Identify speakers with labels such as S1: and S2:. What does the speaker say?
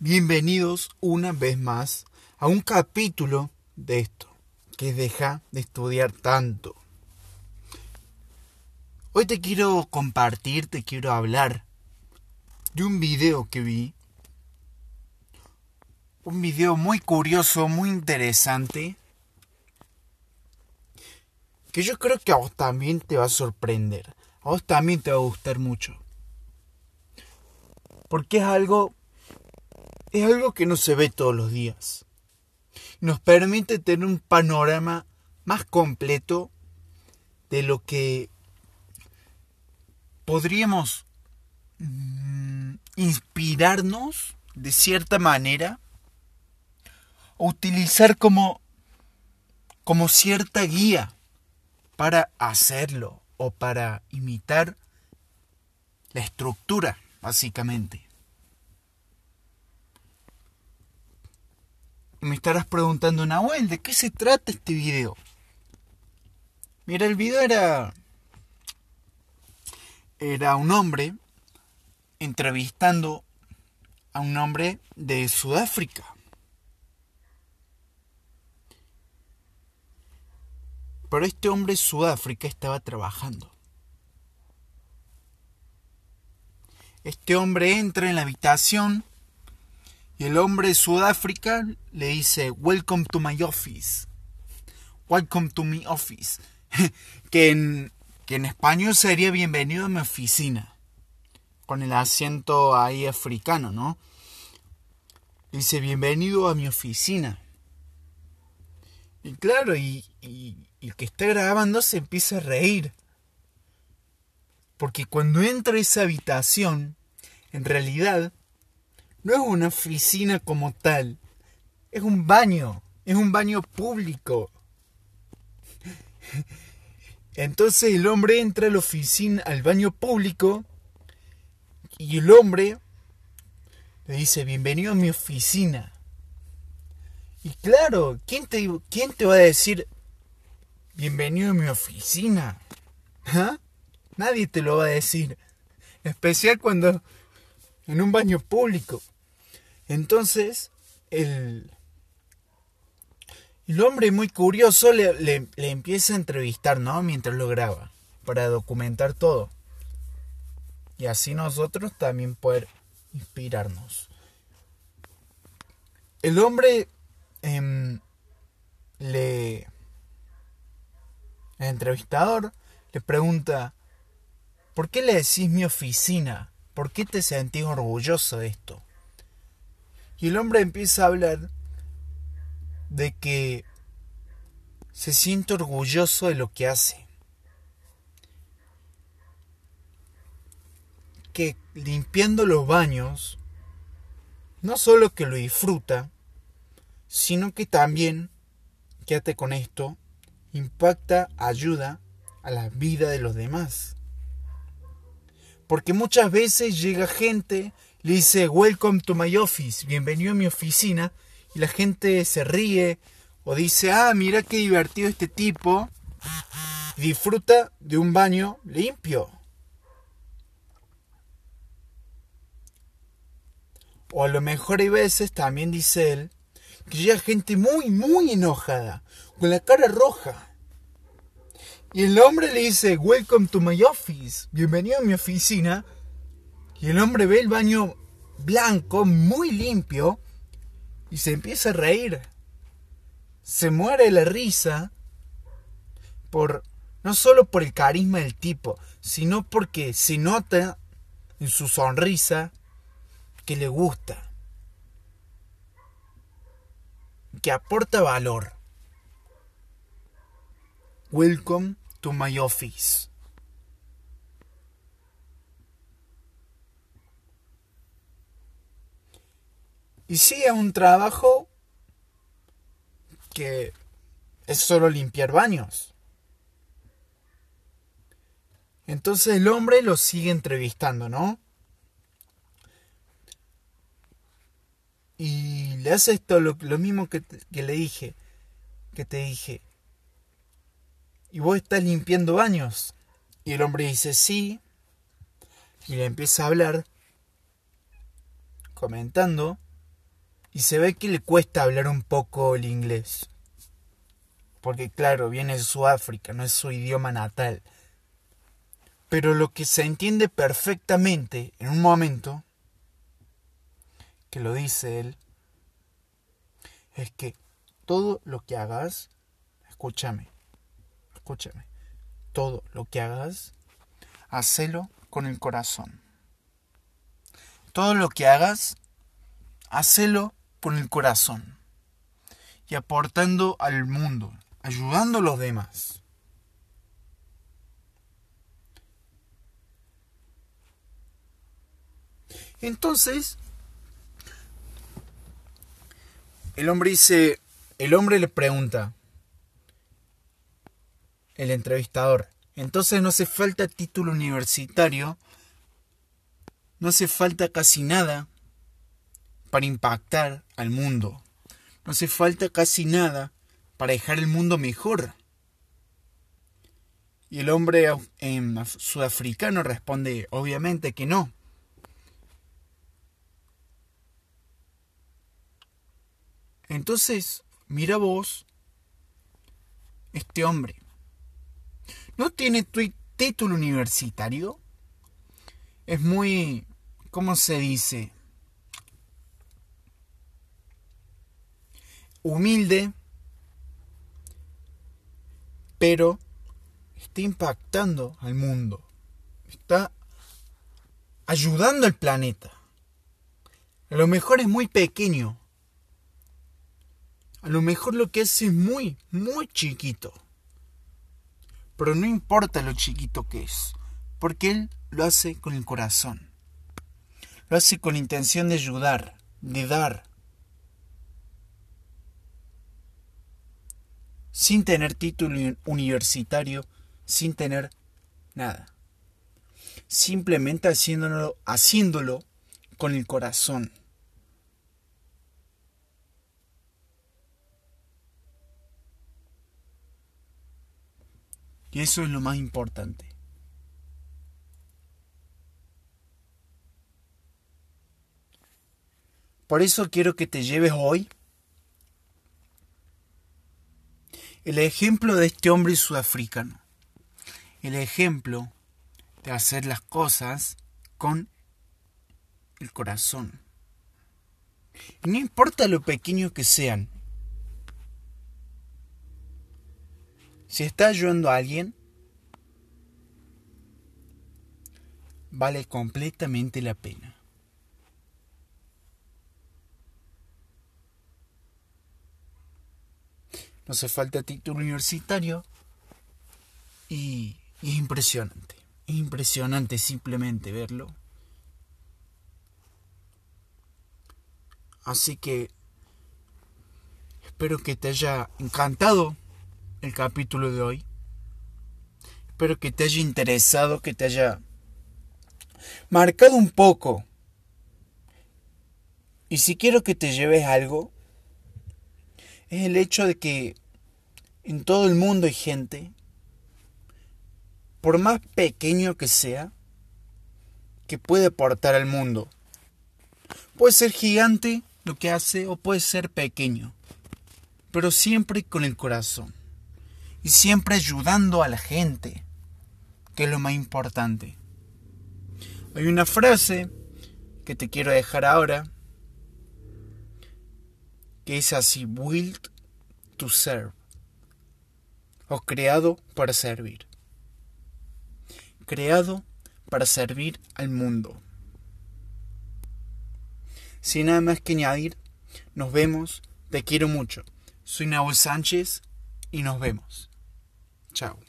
S1: Bienvenidos una vez más a un capítulo de esto, que deja de estudiar tanto. Hoy te quiero compartir, te quiero hablar de un video que vi. Un video muy curioso, muy interesante. Que yo creo que a vos también te va a sorprender. A vos también te va a gustar mucho. Porque es algo es algo que no se ve todos los días. Nos permite tener un panorama más completo de lo que podríamos mm, inspirarnos de cierta manera o utilizar como como cierta guía para hacerlo o para imitar la estructura, básicamente. Me estarás preguntando, Nahuel, ¿de qué se trata este video? Mira, el video era. Era un hombre entrevistando a un hombre de Sudáfrica. Pero este hombre de Sudáfrica estaba trabajando. Este hombre entra en la habitación y el hombre de Sudáfrica le dice, Welcome to my office. Welcome to my office. que, en, que en español sería bienvenido a mi oficina. Con el acento ahí africano, ¿no? Dice, bienvenido a mi oficina. Y claro, y, y, y el que está grabando se empieza a reír. Porque cuando entra a esa habitación, en realidad no es una oficina como tal, es un baño, es un baño público. Entonces el hombre entra a la oficina, al baño público, y el hombre le dice, bienvenido a mi oficina. Y claro, ¿quién te, quién te va a decir, bienvenido a mi oficina? ¿Ah? Nadie te lo va a decir. especial cuando en un baño público. Entonces, el, el hombre muy curioso le, le, empieza a entrevistar, ¿no? Mientras lo graba, para documentar todo. Y así nosotros también poder inspirarnos. El hombre eh, le... El entrevistador le pregunta, ¿por qué le decís mi oficina? ¿Por qué te sentís orgulloso de esto? Y el hombre empieza a hablar de que se siente orgulloso de lo que hace. Que limpiando los baños, no solo que lo disfruta, sino que también, quédate con esto, impacta, ayuda a la vida de los demás. Porque muchas veces llega gente, le dice, welcome to my office, bienvenido a mi oficina, y la gente se ríe o dice, ah, mira qué divertido este tipo, disfruta de un baño limpio. O a lo mejor hay veces, también dice él, que llega gente muy, muy enojada, con la cara roja. Y el hombre le dice, Welcome to my office, bienvenido a mi oficina. Y el hombre ve el baño blanco, muy limpio, y se empieza a reír. Se muere la risa por no solo por el carisma del tipo, sino porque se nota en su sonrisa que le gusta, que aporta valor. Welcome to my office. Y sí, es un trabajo que es solo limpiar baños. Entonces el hombre lo sigue entrevistando, ¿no? Y le hace esto lo, mismo que, que le dije, que te dije ¿Y vos estás limpiando baños? Y el hombre dice, sí. Y le empieza a hablar, comentando Y se ve que le cuesta hablar un poco el inglés. Porque claro, viene de Sudáfrica, no es su idioma natal. Pero lo que se entiende perfectamente en un momento, que lo dice él, es que todo lo que hagas, escúchame, escúchame, todo lo que hagas, hacelo con el corazón. Todo lo que hagas, hacelo con el corazón y aportando al mundo, ayudando a los demás. Entonces, el hombre dice, el hombre le pregunta, el entrevistador, entonces no hace falta título universitario, no hace falta casi nada para impactar al mundo, no hace falta casi nada para dejar el mundo mejor. Y el hombre em, sudafricano responde, obviamente que no. Entonces, mira vos, este hombre, ¿no tiene título universitario? Es muy, ¿cómo se dice? Humilde, pero está impactando al mundo, está ayudando al planeta. A lo mejor es muy pequeño, a lo mejor lo que hace es muy, muy chiquito. Pero no importa lo chiquito que es, porque Él lo hace con el corazón. Lo hace con intención de ayudar, de dar. Sin tener título universitario, sin tener nada. Simplemente haciéndolo, haciéndolo con el corazón. Y eso es lo más importante. Por eso quiero que te lleves hoy el ejemplo de este hombre sudafricano. El ejemplo de hacer las cosas con el corazón. No importa lo pequeño que sean, Si está ayudando a alguien, vale completamente la pena. No hace falta título universitario y, es impresionante. Es impresionante simplemente verlo. Así que espero que te haya encantado el capítulo de hoy. Espero que te haya interesado, que te haya marcado un poco. Y si quiero que te lleves algo, es el hecho de que en todo el mundo hay gente, por más pequeño que sea, que puede aportar al mundo. Puede ser gigante lo que hace o puede ser pequeño, pero siempre con el corazón y siempre ayudando a la gente, que es lo más importante. Hay una frase que te quiero dejar ahora, que es así, built to serve, o creado para servir. Creado para servir al mundo. Sin nada más que añadir, nos vemos, te quiero mucho. Soy Nahuel Sánchez y nos vemos. Chao.